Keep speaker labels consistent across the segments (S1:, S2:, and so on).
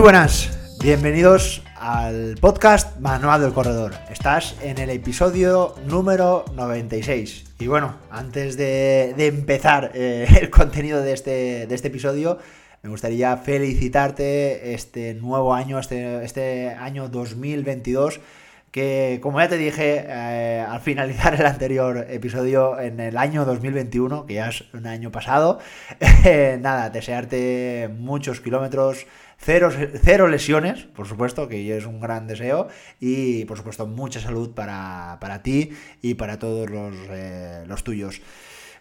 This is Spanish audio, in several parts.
S1: Muy buenas, bienvenidos al podcast Manual del Corredor. Estás en el episodio número 96. Y bueno, antes de, empezar eh, el contenido de este, de este episodio, me gustaría felicitarte este nuevo año, este, este año 2022 que como ya te dije eh, al finalizar el anterior episodio en el año 2021, que ya es un año pasado, nada, desearte muchos kilómetros, cero, cero, lesiones, por supuesto, que es un gran deseo, y por supuesto mucha salud para, ti y para todos los, eh, los tuyos.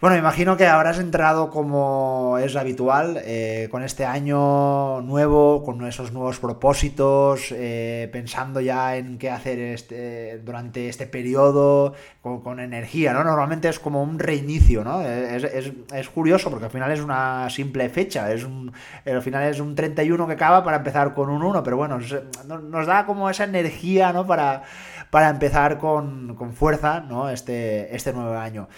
S1: Bueno, me imagino que habrás entrado como es habitual, eh, con este año nuevo, con esos nuevos propósitos, eh, pensando ya en qué hacer este, durante este periodo, con, energía, ¿no? Normalmente es como un reinicio, ¿no? Es, curioso porque al final es una simple fecha, es un, al final es un 31 que acaba para empezar con un 1, pero bueno, nos da como esa energía, ¿no? Para, para empezar con, con fuerza, ¿no? Este, este nuevo año.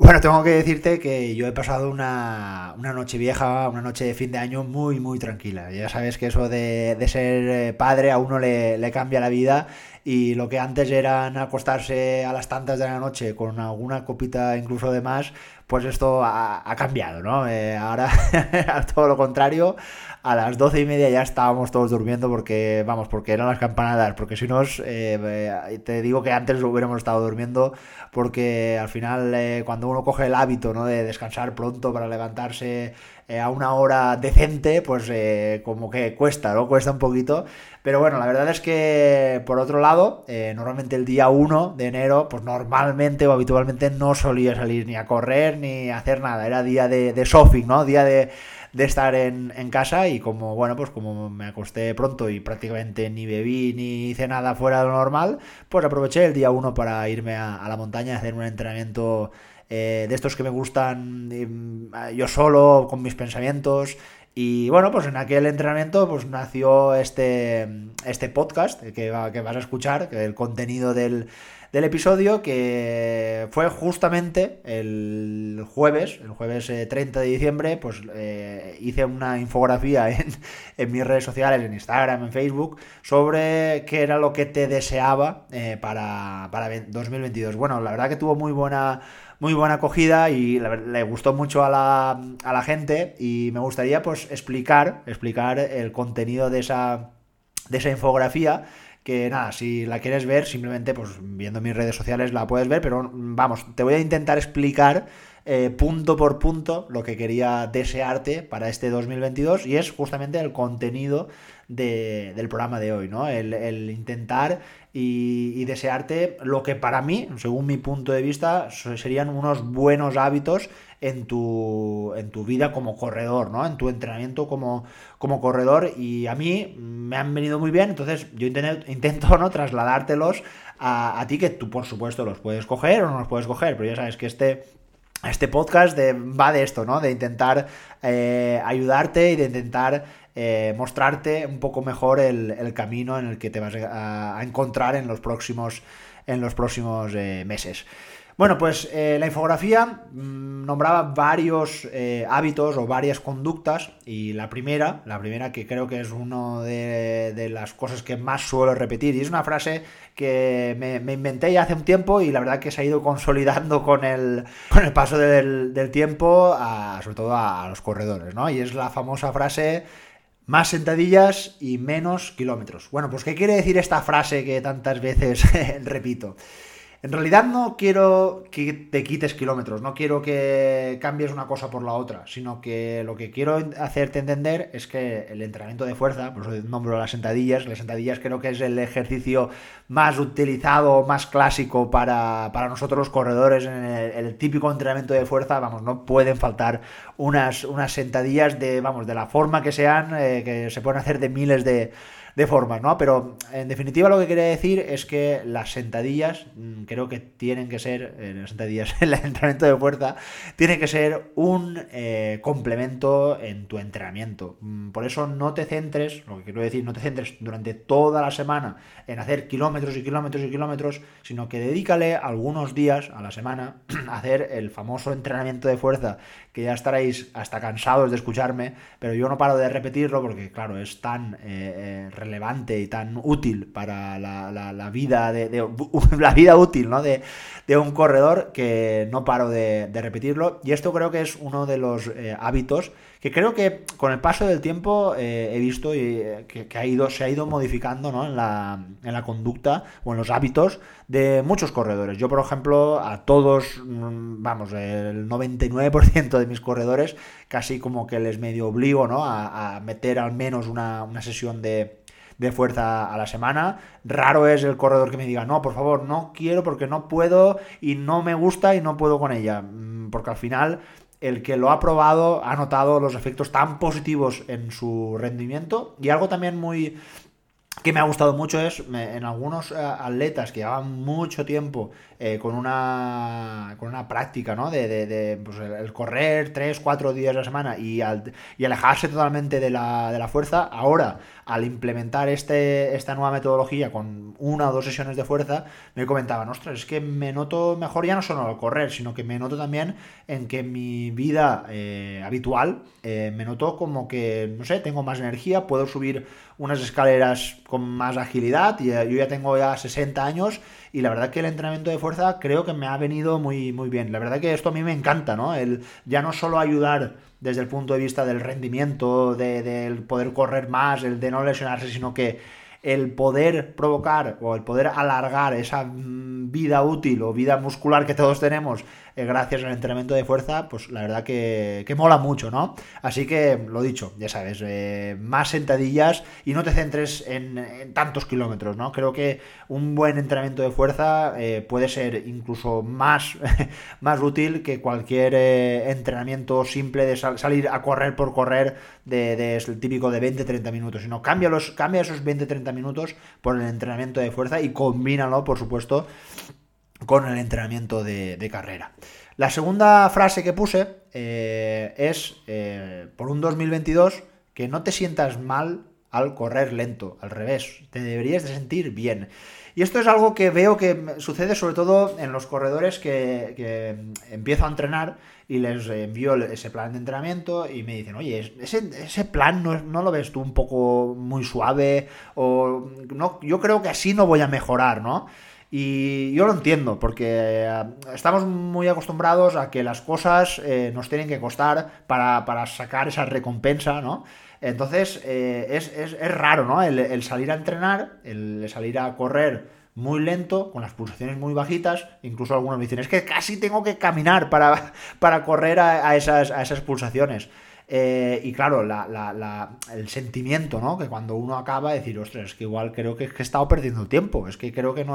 S1: Bueno, tengo que decirte que yo he pasado una, noche vieja, una noche de fin de año muy, muy tranquila. Ya sabes que eso de, ser eh, padre a uno le, le, cambia la vida y lo que antes eran acostarse a las tantas de la noche con alguna copita incluso de más, pues esto ha, cambiado, ¿no? Eh, ahora, todo lo contrario, a las doce y media ya estábamos todos durmiendo porque, vamos, porque eran las campanadas, porque si no, eh, te digo que antes hubiéramos estado durmiendo porque al final eh, cuando uno coge el hábito, ¿no? De descansar pronto para levantarse eh, a una hora decente, pues como que cuesta, ¿no? Cuesta un poquito. Pero bueno, la verdad es que, por otro lado, normalmente el día 1 de enero, pues normalmente o habitualmente no solía salir ni a correr ni hacer nada. Era día de, de shopping, ¿no? Día de de estar en, casa y como, bueno, pues como me acosté pronto y prácticamente ni bebí ni hice nada fuera de lo normal, pues aproveché el día uno para irme a, la montaña a hacer un entrenamiento eh, de estos que me gustan mm, yo solo, con mis pensamientos. Y bueno, pues en aquel entrenamiento pues nació este, este podcast que, que vas a escuchar, que el contenido del, del episodio que fue justamente el jueves, el jueves 30 eh, de diciembre, pues eh, hice una infografía en, mis redes sociales, en Instagram, en Facebook, sobre qué era lo que te deseaba eh, para, para 2022. Bueno, la verdad que tuvo muy buena muy buena acogida y le, gustó mucho a la, a la, gente y me gustaría pues explicar, explicar el contenido de esa, de esa infografía que nada, si la quieres ver, simplemente pues viendo mis redes sociales la puedes ver, pero vamos, te voy a intentar explicar eh, punto por punto lo que quería desearte para este 2022 y es justamente el contenido del programa de hoy, ¿no? El, intentar y, desearte lo que para mí, según mi punto de vista, serían unos buenos hábitos en tu, en tu vida como corredor, ¿no? En tu entrenamiento como, como corredor y a mí me han venido muy bien, entonces yo intento, intento ¿no? trasladártelos a, ti que tú por supuesto los puedes coger o no los puedes coger, pero ya sabes que este este podcast va de esto, ¿no? De intentar eh, ayudarte y de intentar eh, mostrarte un poco mejor el, camino en el que te vas a, encontrar en los próximos, en los próximos eh, meses. Bueno, pues eh, la infografía mm, nombraba varios hábitos o varias conductas y la primera, la primera que creo que es una de, las cosas que más suelo repetir y es una frase que me, inventé ya hace un tiempo y la verdad que se ha ido consolidando con el, con el paso del, tiempo, sobre todo a, a los corredores, ¿no? Y es la famosa frase más sentadillas y menos kilómetros. Bueno, pues ¿qué quiere decir esta frase que tantas veces repito? En realidad no quiero que te quites kilómetros, no quiero que cambies una cosa por la otra, sino que lo que quiero hacerte entender es que el entrenamiento de fuerza, por eso nombro las sentadillas, las sentadillas creo que es el ejercicio más utilizado, más clásico para, nosotros los corredores en el, típico entrenamiento de fuerza, vamos, no pueden faltar unas, unas sentadillas de, vamos, de la forma que sean, eh, que se pueden hacer de miles de de formas, ¿no? Pero en definitiva lo que quería decir es que las sentadillas mm, creo que tienen que ser, eh, las sentadillas, el entrenamiento de fuerza, tiene que ser un eh, complemento en tu entrenamiento. Mm, por eso no te centres, lo que quiero decir, no te centres durante toda la semana en hacer kilómetros y kilómetros y kilómetros, sino que dedícale algunos días a la semana a hacer el famoso entrenamiento de fuerza, que ya estaréis hasta cansados de escucharme, pero yo no paro de repetirlo porque, claro, es tan eh, eh, relevante y tan útil para la, vida de, la vida útil ¿no? de, un corredor que no paro de, repetirlo. Y esto creo que es uno de los eh, hábitos que creo que con el paso del tiempo eh, he visto eh, que, ha ido, se ha ido modificando en, la, en, la, conducta o en los hábitos de muchos corredores. Yo, por ejemplo, a todos, mm, vamos, el 99% de mis corredores, casi como que les medio obligo ¿no? a, meter al menos una, sesión de, de fuerza a la semana. Raro es el corredor que me diga, no, por favor, no quiero porque no puedo y no me gusta y no puedo con ella. Mm, porque al final el que lo ha probado ha notado los efectos tan positivos en su rendimiento. Y algo también muy que me ha gustado mucho es en algunos eh, atletas que llevan mucho tiempo eh, con una con una práctica ¿no? de, pues el, correr 3, 4 días a la semana y, y alejarse totalmente de la, de la fuerza ahora al implementar este, esta nueva metodología con una o dos sesiones de fuerza, me comentaban, ostras, es que me noto mejor ya no solo al correr, sino que me noto también en que mi vida eh, habitual me noto como que, no sé, tengo más energía, puedo subir unas escaleras con más agilidad, y eh, yo ya tengo ya 60 años y la verdad que el entrenamiento de fuerza creo que me ha venido muy, muy bien. La verdad que esto a mí me encanta, ¿no? El ya no solo ayudar desde el punto de vista del rendimiento, de, del poder correr más, el de no lesionarse, sino que el poder provocar o el poder alargar esa mm, vida útil o vida muscular que todos tenemos gracias al entrenamiento de fuerza, pues la verdad que, mola mucho, ¿no? Así que lo dicho, ya sabes, eh, más sentadillas y no te centres en, tantos kilómetros, ¿no? Creo que un buen entrenamiento de fuerza eh, puede ser incluso más, más útil que cualquier entrenamiento simple de salir a correr por correr de, de, típico de 20-30 minutos, sino cambia, los, cambia esos 20-30 minutos por el entrenamiento de fuerza y combínalo, por supuesto, con el entrenamiento de, carrera. La segunda frase que puse eh, es eh, por un 2022 que no te sientas mal al correr lento, al revés, te deberías de sentir bien. Y esto es algo que veo que sucede sobre todo en los corredores que, empiezo a entrenar y les envío ese plan de entrenamiento y me dicen, oye, ese, plan no, no, lo ves tú un poco muy suave o no, yo creo que así no voy a mejorar, ¿no? Y yo lo entiendo, porque eh, estamos muy acostumbrados a que las cosas eh, nos tienen que costar para, sacar esa recompensa, ¿no? Entonces eh, es, raro, ¿no? El, salir a entrenar, el salir a correr muy lento, con las pulsaciones muy bajitas, incluso algunos me dicen, es que casi tengo que caminar para, para correr a, esas, a esas pulsaciones. Eh, y claro, el sentimiento, ¿no? Que cuando uno acaba, decir, ostras, es que igual creo que, he estado perdiendo tiempo, es que creo que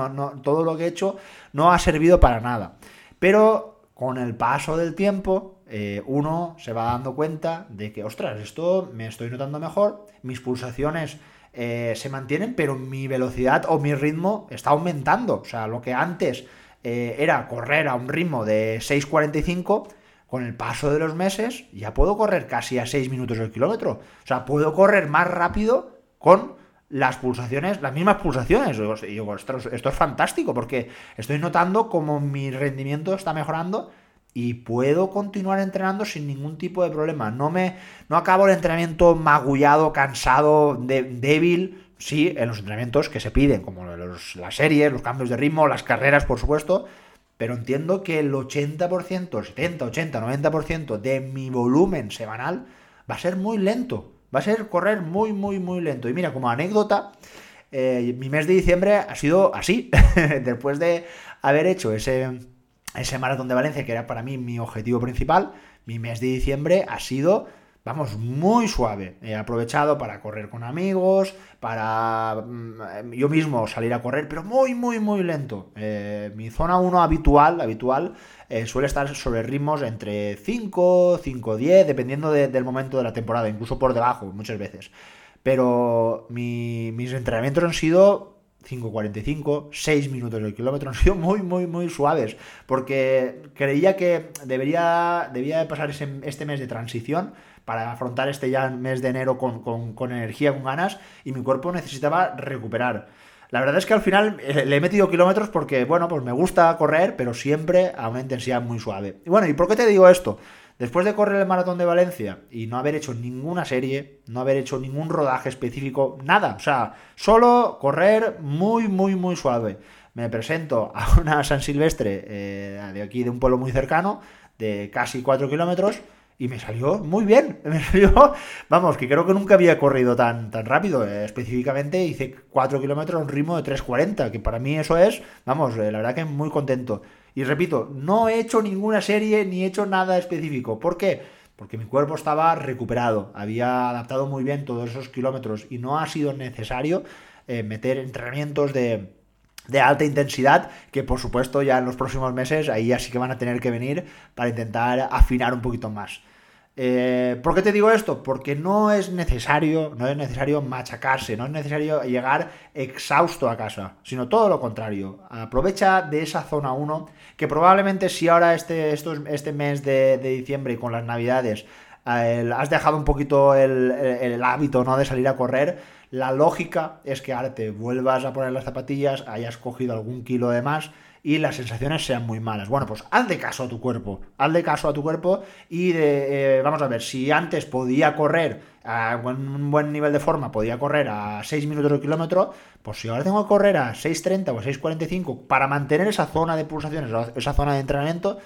S1: todo lo que he hecho no ha servido para nada. Pero con el paso del tiempo, eh, uno se va dando cuenta de que, ostras, esto me estoy notando mejor, mis pulsaciones eh, se mantienen, pero mi velocidad o mi ritmo está aumentando. O sea, lo que antes era correr a un ritmo de 6.45, con el paso de los meses ya puedo correr casi a 6 minutos el kilómetro. O sea, puedo correr más rápido con las pulsaciones, las mismas pulsaciones. Y digo, esto, es fantástico porque estoy notando como mi rendimiento está mejorando y puedo continuar entrenando sin ningún tipo de problema. No me no acabo el entrenamiento magullado, cansado, débil. Sí, en los entrenamientos que se piden, como las series, los cambios de ritmo, las carreras, por supuesto, pero entiendo que el 80%, 70, 80, 90% de mi volumen semanal va a ser muy lento. Va a ser correr muy, muy, muy lento. Y mira, como anécdota, eh, mi mes de diciembre ha sido así. Después de haber hecho ese, ese maratón de Valencia, que era para mí mi objetivo principal, mi mes de diciembre ha sido vamos, muy suave. He aprovechado para correr con amigos, para mm, yo mismo salir a correr, pero muy, muy, muy lento. Eh, mi zona 1 habitual, habitual eh, suele estar sobre ritmos entre 5, 5, 10, dependiendo del momento de la temporada, incluso por debajo muchas veces. pero mis entrenamientos han sido 5.45, 6 minutos del kilómetro, han sido muy, muy, muy suaves, porque creía que debería, debía de pasar este mes de transición para afrontar este ya mes de enero con, con energía, con ganas, y mi cuerpo necesitaba recuperar. La verdad es que al final eh, le he metido kilómetros porque, bueno, pues me gusta correr, pero siempre a una intensidad muy suave. Y bueno, ¿y por qué te digo esto? Después de correr el maratón de Valencia y no haber hecho ninguna serie, no haber hecho ningún rodaje específico, nada, o sea, solo correr muy, muy, muy suave. Me presento a una San Silvestre eh, de aquí, de un pueblo muy cercano, de casi 4 kilómetros, y me salió muy bien. Me salió, vamos, que creo que nunca había corrido tan, tan rápido. Eh, específicamente hice 4 kilómetros a un ritmo de 3.40, que para mí eso es, vamos, eh, la verdad que muy contento. Y repito, no he hecho ninguna serie ni he hecho nada específico. ¿Por qué? Porque mi cuerpo estaba recuperado, había adaptado muy bien todos esos kilómetros y no ha sido necesario eh, meter entrenamientos de, de alta intensidad, que por supuesto ya en los próximos meses ahí así que van a tener que venir para intentar afinar un poquito más. Eh, ¿Por qué te digo esto? Porque no es necesario, no es necesario machacarse, no es necesario llegar exhausto a casa, sino todo lo contrario. Aprovecha de esa zona 1, que probablemente si ahora este, este mes de, diciembre y con las navidades eh, has dejado un poquito el, el, hábito ¿no? de salir a correr, la lógica es que ahora te vuelvas a poner las zapatillas, hayas cogido algún kilo de más y las sensaciones sean muy malas. Bueno, pues haz de caso a tu cuerpo, haz de caso a tu cuerpo y de, eh, vamos a ver, si antes podía correr a un buen nivel de forma, podía correr a 6 minutos de kilómetro, pues si ahora tengo que correr a 6.30 o a 6.45 para mantener esa zona de pulsaciones, esa zona de entrenamiento,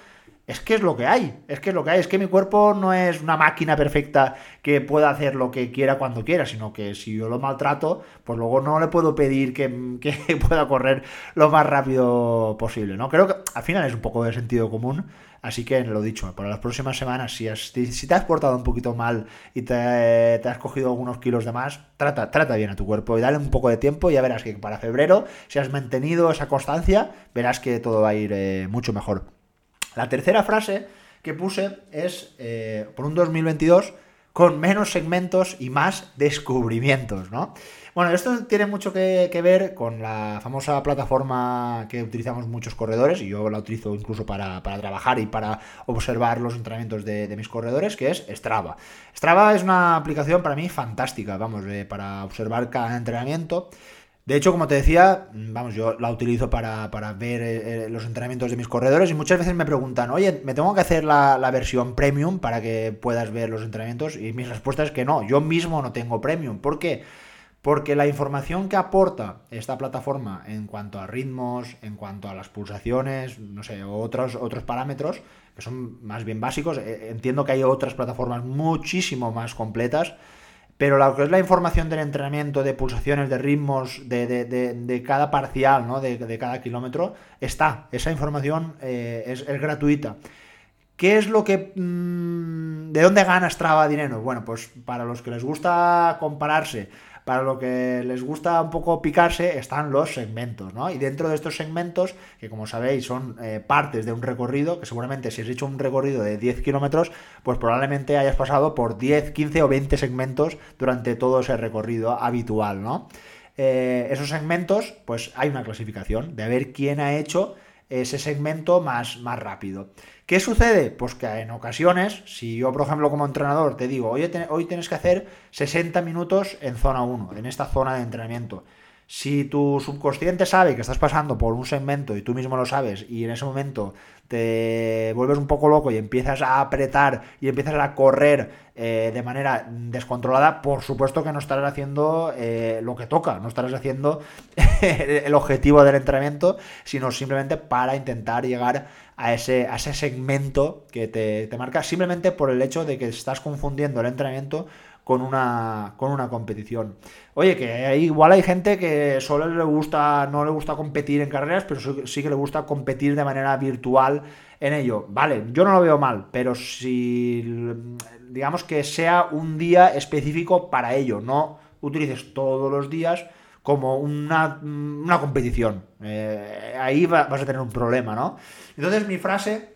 S1: es que es lo que hay, es que es lo que hay, es que mi cuerpo no es una máquina perfecta que pueda hacer lo que quiera cuando quiera, sino que si yo lo maltrato, pues luego no le puedo pedir que, pueda correr lo más rápido posible, ¿no? Creo que al final es un poco de sentido común, así que lo dicho, para las próximas semanas, si, te has portado un poquito mal y te, has cogido algunos kilos de más, trata, trata bien a tu cuerpo y dale un poco de tiempo y ya verás que para febrero, si has mantenido esa constancia, verás que todo va a ir eh, mucho mejor. La tercera frase que puse es eh, por un 2022 con menos segmentos y más descubrimientos, ¿no? Bueno, esto tiene mucho que, ver con la famosa plataforma que utilizamos muchos corredores, y yo la utilizo incluso para, trabajar y para observar los entrenamientos de, mis corredores, que es Strava. Strava es una aplicación para mí fantástica, vamos, eh, para observar cada entrenamiento. De hecho, como te decía, vamos, yo la utilizo para, ver eh, eh, los entrenamientos de mis corredores y muchas veces me preguntan, oye, ¿me tengo que hacer la, versión premium para que puedas ver los entrenamientos? Y mi respuesta es que no, yo mismo no tengo premium. ¿Por qué? Porque la información que aporta esta plataforma en cuanto a ritmos, en cuanto a las pulsaciones, no sé, otros, otros parámetros, que son más bien básicos, eh, entiendo que hay otras plataformas muchísimo más completas pero lo que es la información del entrenamiento, de pulsaciones, de ritmos, de, cada parcial, ¿no? de, cada kilómetro, está. Esa información eh, es, gratuita. ¿Qué es lo que... Mm, ¿De dónde gana Strava dinero? Bueno, pues para los que les gusta compararse para lo que les gusta un poco picarse están los segmentos, ¿no? Y dentro de estos segmentos, que como sabéis son eh, partes de un recorrido, que seguramente si has hecho un recorrido de 10 kilómetros, pues probablemente hayas pasado por 10, 15 o 20 segmentos durante todo ese recorrido habitual, ¿no? Eh, esos segmentos, pues hay una clasificación de ver quién ha hecho ese segmento más, más rápido. ¿Qué sucede? Pues que en ocasiones, si yo, por ejemplo, como entrenador te digo, hoy, tienes que hacer 60 minutos en zona 1, en esta zona de entrenamiento. Si tu subconsciente sabe que estás pasando por un segmento y tú mismo lo sabes y en ese momento te vuelves un poco loco y empiezas a apretar y empiezas a correr eh, de manera descontrolada, por supuesto que no estarás haciendo eh, lo que toca, no estarás haciendo el objetivo del entrenamiento, sino simplemente para intentar llegar a ese, a ese segmento que te, te marca, simplemente por el hecho de que estás confundiendo el entrenamiento con una, con una competición. Oye, que igual hay gente que solo le gusta, no le gusta competir en carreras, pero sí que le gusta competir de manera virtual en ello. Vale, yo no lo veo mal, pero si digamos que sea un día específico para ello, no utilices todos los días como una, competición. Eh, ahí vas a tener un problema, ¿no? Entonces mi frase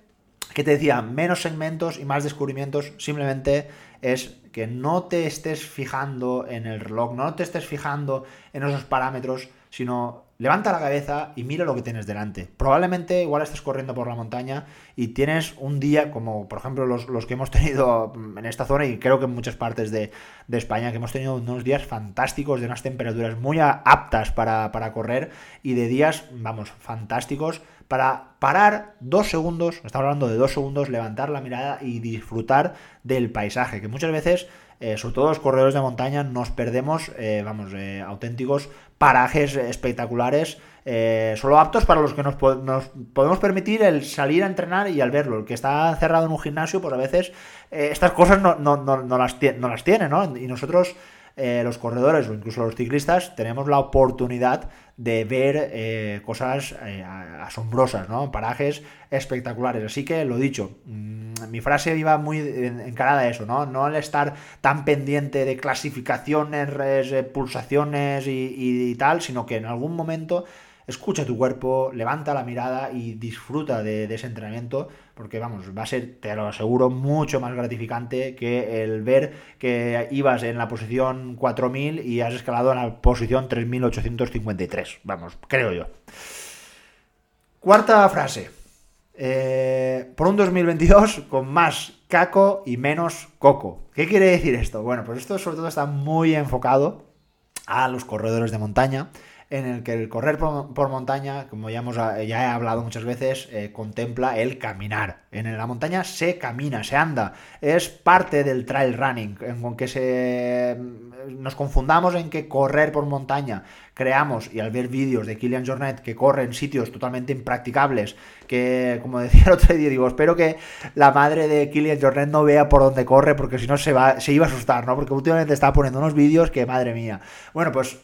S1: que te decía, menos segmentos y más descubrimientos, simplemente es que no te estés fijando en el reloj, no te estés fijando en esos parámetros, sino levanta la cabeza y mira lo que tienes delante. Probablemente igual estés corriendo por la montaña y tienes un día, como por ejemplo los, que hemos tenido en esta zona y creo que en muchas partes de, España, que hemos tenido unos días fantásticos de unas temperaturas muy aptas para, para correr y de días, vamos, fantásticos para parar dos segundos, estamos hablando de dos segundos, levantar la mirada y disfrutar del paisaje, que muchas veces eh, sobre todo los corredores de montaña, nos perdemos, eh, vamos, eh, auténticos parajes espectaculares, solo aptos para los que nos, podemos permitir el salir a entrenar y al verlo. El que está cerrado en un gimnasio, pues a veces estas cosas no, las, no las tiene, ¿no? Y nosotros eh, los corredores o incluso los ciclistas tenemos la oportunidad de ver eh, cosas eh, asombrosas, ¿no? Parajes espectaculares. Así que lo dicho, mm, mi frase iba muy encarada a eso, ¿no? No el estar tan pendiente de clasificaciones, pulsaciones y tal, sino que en algún momento escucha tu cuerpo, levanta la mirada y disfruta de, ese entrenamiento, porque vamos, va a ser, te lo aseguro, mucho más gratificante que el ver que ibas en la posición 4000 y has escalado en la posición 3853. Vamos, creo yo. Cuarta frase. Eh, por un 2022 con más caco y menos coco. ¿Qué quiere decir esto? Bueno, pues esto sobre todo está muy enfocado a los corredores de montaña en el que el correr por, montaña, como ya, hemos, ya he hablado muchas veces, eh, contempla el caminar. En la montaña se camina, se anda. Es parte del trail running, en que se, nos confundamos en que correr por montaña creamos y al ver vídeos de Kilian Jornet que corre en sitios totalmente impracticables, que como decía el otro día, digo, espero que la madre de Kilian Jornet no vea por dónde corre, porque si no se, va, se iba a asustar, ¿no? Porque últimamente estaba poniendo unos vídeos que, madre mía. Bueno, pues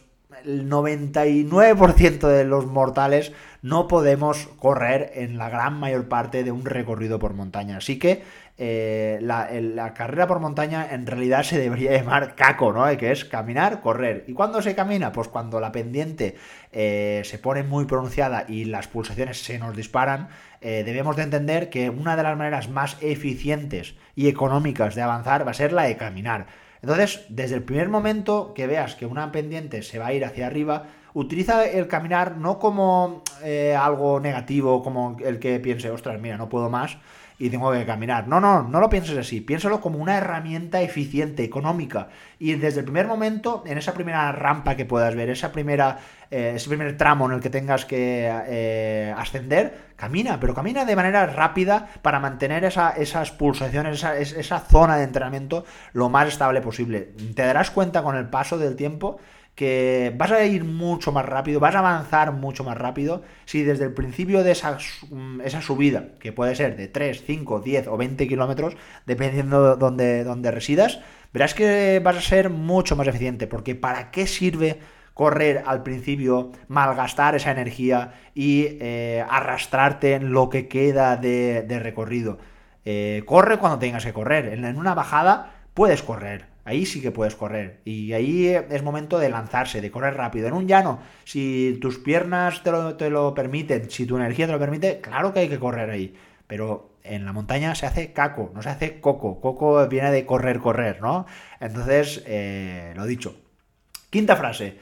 S1: el 99% de los mortales no podemos correr en la gran mayor parte de un recorrido por montaña. Así que eh, la, carrera por montaña en realidad se debería llamar caco, ¿no? Que es caminar, correr. ¿Y cuándo se camina? Pues cuando la pendiente eh, se pone muy pronunciada y las pulsaciones se nos disparan, eh, debemos de entender que una de las maneras más eficientes y económicas de avanzar va a ser la de caminar. Entonces, desde el primer momento que veas que una pendiente se va a ir hacia arriba, utiliza el caminar no como eh, algo negativo, como el que piense, ostras, mira, no puedo más, y tengo que caminar. No, no, no lo pienses así. Piénsalo como una herramienta eficiente, económica. Y desde el primer momento, en esa primera rampa que puedas ver, esa primera, eh, ese primer tramo en el que tengas que eh, ascender, camina, pero camina de manera rápida para mantener esas pulsaciones, esa, esa zona de entrenamiento lo más estable posible. Te darás cuenta con el paso del tiempo que vas a ir mucho más rápido, vas a avanzar mucho más rápido si desde el principio de esa, mm, esa subida, que puede ser de 3, 5, 10 o 20 kilómetros, dependiendo de donde, donde residas, verás que vas a ser mucho más eficiente, porque ¿para qué sirve correr al principio, malgastar esa energía y eh, arrastrarte en lo que queda de, recorrido? Eh, corre cuando tengas que correr, en una bajada puedes correr, Ahí sí que puedes correr. Y ahí es momento de lanzarse, de correr rápido. En un llano, si tus piernas te lo, te lo permiten, si tu energía te lo permite, claro que hay que correr ahí. Pero en la montaña se hace caco, no se hace coco. Coco viene de correr, correr, ¿no? Entonces, eh, lo dicho. Quinta frase.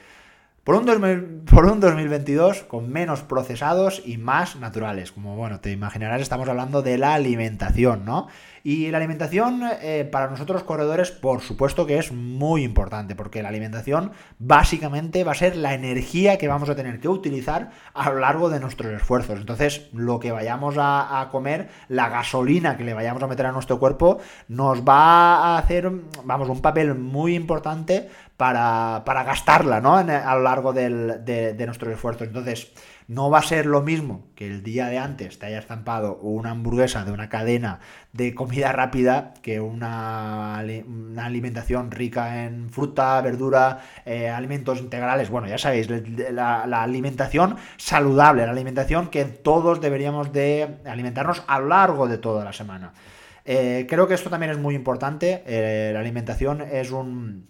S1: Por un, por un 2022 con menos procesados y más naturales. Como bueno, te imaginarás, estamos hablando de la alimentación, ¿no? Y la alimentación eh, para nosotros corredores, por supuesto que es muy importante, porque la alimentación básicamente va a ser la energía que vamos a tener que utilizar a lo largo de nuestros esfuerzos. Entonces, lo que vayamos a, comer, la gasolina que le vayamos a meter a nuestro cuerpo, nos va a hacer, vamos, un papel muy importante para, gastarla, ¿no? a lo largo de, de nuestros esfuerzos. Entonces, no va a ser lo mismo que el día de antes te haya estampado una hamburguesa de una cadena de comida rápida que una, alimentación rica en fruta, verdura, eh, alimentos integrales. Bueno, ya sabéis, la, alimentación saludable, la alimentación que todos deberíamos de alimentarnos a lo largo de toda la semana. Eh, creo que esto también es muy importante. Eh, la alimentación es, un,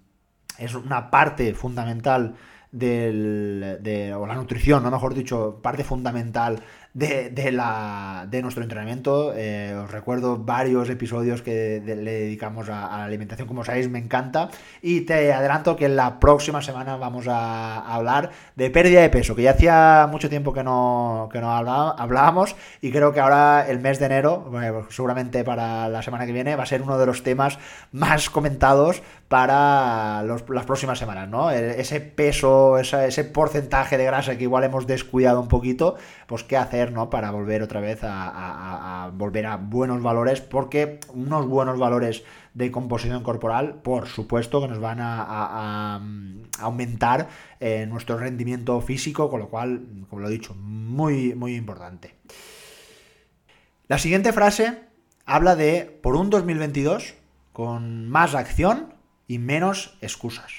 S1: es una parte fundamental del, de, o la nutrición, ¿no? mejor dicho, parte fundamental de, de nuestro entrenamiento. Eh, os recuerdo varios episodios que le dedicamos a, la alimentación, como sabéis, me encanta. Y te adelanto que la próxima semana vamos a, hablar de pérdida de peso, que ya hacía mucho tiempo que no, que no hablábamos y creo que ahora el mes de enero, seguramente para la semana que viene, va a ser uno de los temas más comentados para las próximas semanas, ¿no? Ese peso, ese porcentaje de grasa que igual hemos descuidado un poquito, pues qué hacer, ¿no? Para volver otra vez a, volver a buenos valores, porque unos buenos valores de composición corporal, por supuesto que nos van a, aumentar eh, nuestro rendimiento físico, con lo cual, como lo he dicho, muy, muy importante. La siguiente frase habla de, por un 2022, con más acción, y menos excusas.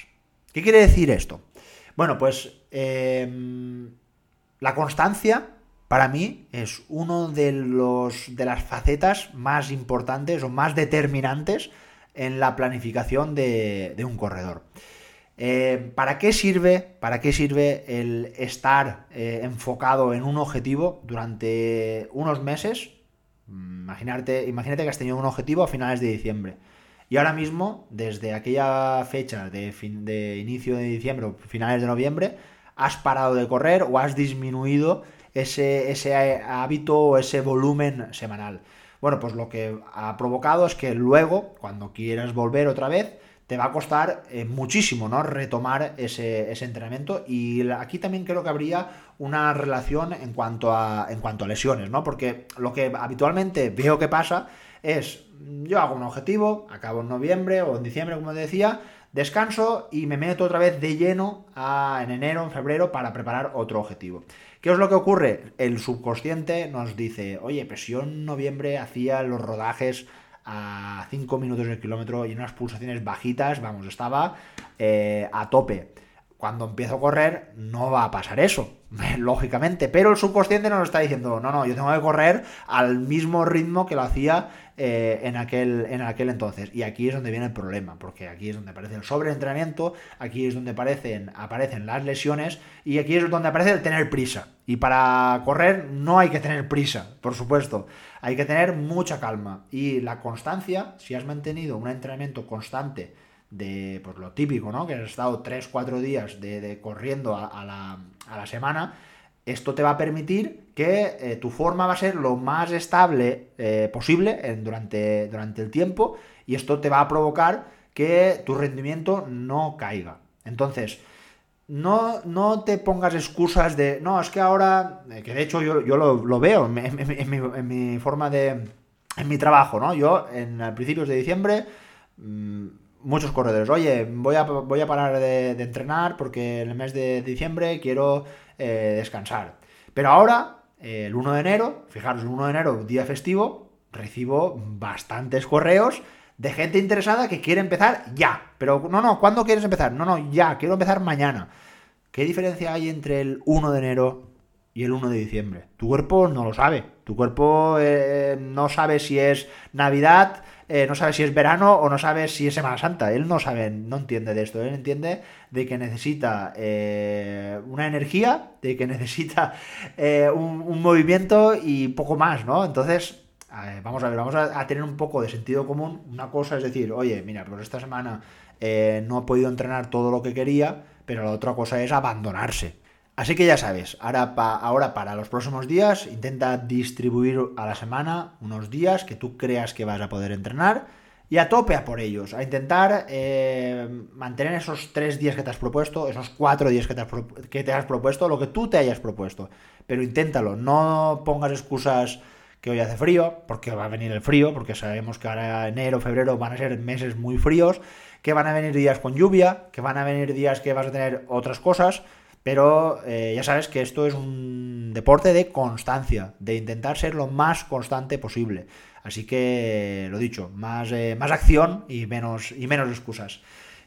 S1: ¿Qué quiere decir esto? Bueno, pues em, la constancia para mí es uno de los de las facetas más importantes o más determinantes en la planificación de, un corredor. Eh, ¿Para qué sirve? ¿Para qué sirve el estar eh, enfocado en un objetivo durante unos meses? Imagínate, que has tenido un objetivo a finales de diciembre. Y ahora mismo, desde aquella fecha de, de inicio de diciembre o finales de noviembre, has parado de correr o has disminuido ese, hábito o ese volumen semanal. Bueno, pues lo que ha provocado es que luego, cuando quieras volver otra vez, te va a costar eh, muchísimo, ¿no? Retomar ese, entrenamiento. Y aquí también creo que habría una relación en cuanto a, en cuanto a lesiones, ¿no? Porque lo que habitualmente veo que pasa es, yo hago un objetivo, acabo en noviembre o en diciembre, como decía, descanso y me meto otra vez de lleno en enero, en febrero, para preparar otro objetivo. ¿Qué es lo que ocurre? El subconsciente nos dice, oye, pues yo en noviembre hacía los rodajes a 5 minutos el kilómetro y unas pulsaciones bajitas, vamos, estaba eh, a tope cuando empiezo a correr no va a pasar eso, lógicamente, pero el subconsciente nos está diciendo, no, no, yo tengo que correr al mismo ritmo que lo hacía eh, en, aquel, en aquel entonces. Y aquí es donde viene el problema, porque aquí es donde aparece el sobreentrenamiento, aquí es donde aparecen, aparecen las lesiones y aquí es donde aparece el tener prisa. Y para correr no hay que tener prisa, por supuesto, hay que tener mucha calma. Y la constancia, si has mantenido un entrenamiento constante, de pues, lo típico, ¿no? Que has estado 3-4 días de, corriendo a, la, semana, esto te va a permitir que eh, tu forma va a ser lo más estable eh, posible durante, durante el tiempo y esto te va a provocar que tu rendimiento no caiga. Entonces, no, no te pongas excusas de, no, es que ahora, eh, que de hecho yo, lo, veo en, mi, en, mi, forma de, en mi trabajo, ¿no? Yo en principios de diciembre... Mm, muchos corredores, oye, voy a, voy a parar de, entrenar porque en el mes de diciembre quiero eh, descansar. Pero ahora, el 1 de enero, fijaros, el 1 de enero, día festivo, recibo bastantes correos de gente interesada que quiere empezar ya. Pero no, no, ¿cuándo quieres empezar? No, no, ya, quiero empezar mañana. ¿Qué diferencia hay entre el 1 de enero y el 1 de diciembre? Tu cuerpo no lo sabe. Tu cuerpo eh, no sabe si es Navidad, eh, no sabe si es verano o no sabe si es Semana Santa. Él no sabe, no entiende de esto. Él entiende de que necesita eh, una energía, de que necesita eh, un, movimiento y poco más, ¿no? Entonces, vamos a ver, vamos a, tener un poco de sentido común. Una cosa es decir, oye, mira, pues esta semana no he podido entrenar todo lo que quería, pero la otra cosa es abandonarse. Así que ya sabes, ahora, ahora, para los próximos días intenta distribuir a la semana unos días que tú creas que vas a poder entrenar y a tope a por ellos, a intentar eh, mantener esos tres días que te has propuesto, esos cuatro días que te, has que te has propuesto, lo que tú te hayas propuesto. Pero inténtalo, no pongas excusas que hoy hace frío, porque va a venir el frío, porque sabemos que ahora enero, febrero van a ser meses muy fríos, que van a venir días con lluvia, que van a venir días que vas a tener otras cosas. Pero eh, ya sabes que esto es un deporte de constancia, de intentar ser lo más constante posible. Así que, lo dicho, más, eh, más acción y menos, y menos excusas.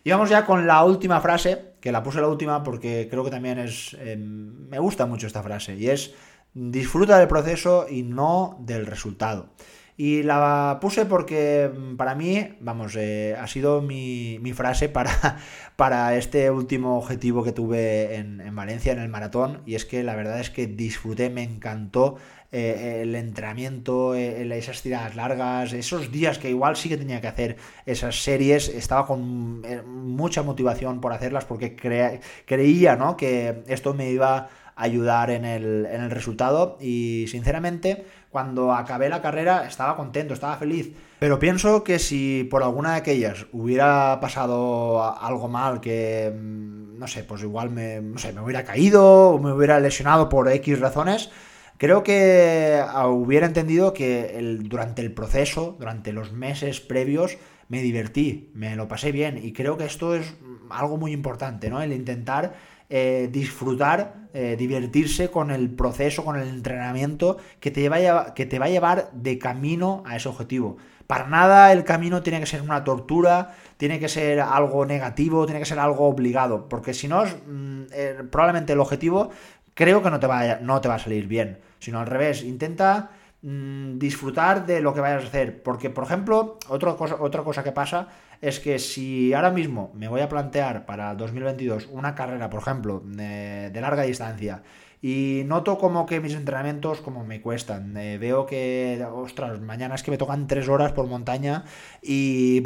S1: Y vamos ya con la última frase, que la puse la última porque creo que también es... Eh, me gusta mucho esta frase, y es disfruta del proceso y no del resultado. Y la puse porque mm, para mí, vamos, eh, ha sido mi, frase para, para, este último objetivo que tuve en, Valencia, en el maratón. Y es que la verdad es que disfruté, me encantó eh, el entrenamiento, eh, esas tiradas largas, esos días que igual sí que tenía que hacer esas series. Estaba con mucha motivación por hacerlas porque creía ¿no? que esto me iba a ayudar en el, en el resultado. Y sinceramente cuando acabé la carrera estaba contento, estaba feliz. Pero pienso que si por alguna de aquellas hubiera pasado algo mal, que mm, no sé, pues igual me, no sé, me hubiera caído o me hubiera lesionado por X razones, creo que hubiera entendido que durante el proceso, durante los meses previos, me divertí, me lo pasé bien y creo que esto es algo muy importante, ¿no? El intentar eh, disfrutar, eh, divertirse con el proceso, con el entrenamiento que te, va que te va a llevar de camino a ese objetivo. Para nada el camino tiene que ser una tortura, tiene que ser algo negativo, tiene que ser algo obligado, porque si no, mm, eh, probablemente el objetivo creo que no te, va no te va a salir bien, sino al revés, intenta mm, disfrutar de lo que vayas a hacer, porque por ejemplo, otra otra cosa que pasa es que si ahora mismo me voy a plantear para 2022 una carrera, por ejemplo, de, larga distancia, y noto como que mis entrenamientos como me cuestan. Eh, veo que, ostras, mañana es que me tocan tres horas por montaña y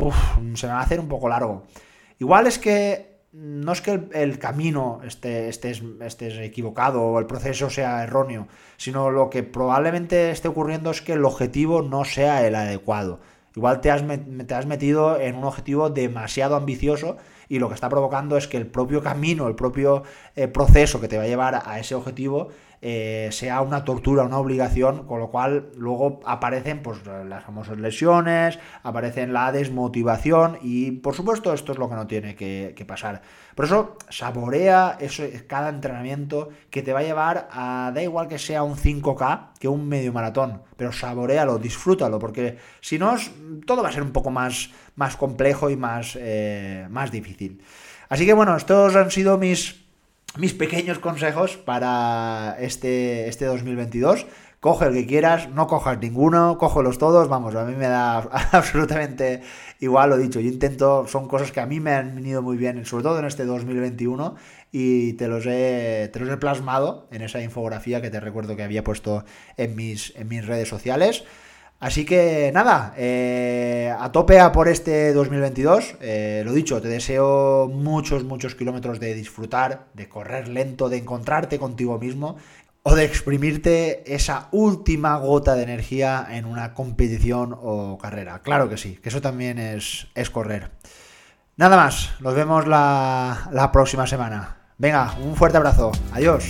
S1: se me va a hacer un poco largo. Igual es que no es que el, camino esté, estés, equivocado o el proceso sea erróneo, sino lo que probablemente esté ocurriendo es que el objetivo no sea el adecuado. Igual te has, te has metido en un objetivo demasiado ambicioso y lo que está provocando es que el propio camino, el propio eh, proceso que te va a llevar a ese objetivo eh, sea una tortura, una obligación, con lo cual luego aparecen pues, las famosas lesiones, aparecen la desmotivación y por supuesto esto es lo que no tiene que, pasar. Por eso saborea eso, cada entrenamiento que te va a llevar a, da igual que sea un 5K que un medio maratón, pero saborealo, disfrútalo, porque si no, todo va a ser un poco más, más complejo y más, eh, más difícil. Así que bueno, estos han sido mis mis pequeños consejos para este, este 2022. Coge el que quieras, no cojas ninguno, cógelos todos, vamos, a mí me da absolutamente igual, lo dicho, yo intento, son cosas que a mí me han venido muy bien, sobre todo en este 2021, y te los he, te los he plasmado en esa infografía que te recuerdo que había puesto en mis, en mis redes sociales. Así que nada, eh, a tope a por este 2022. Eh, lo dicho, te deseo muchos, muchos kilómetros de disfrutar, de correr lento, de encontrarte contigo mismo o de exprimirte esa última gota de energía en una competición o carrera. Claro que sí, que eso también es, es correr. Nada más, nos vemos la, la próxima semana. Venga, un fuerte abrazo. Adiós.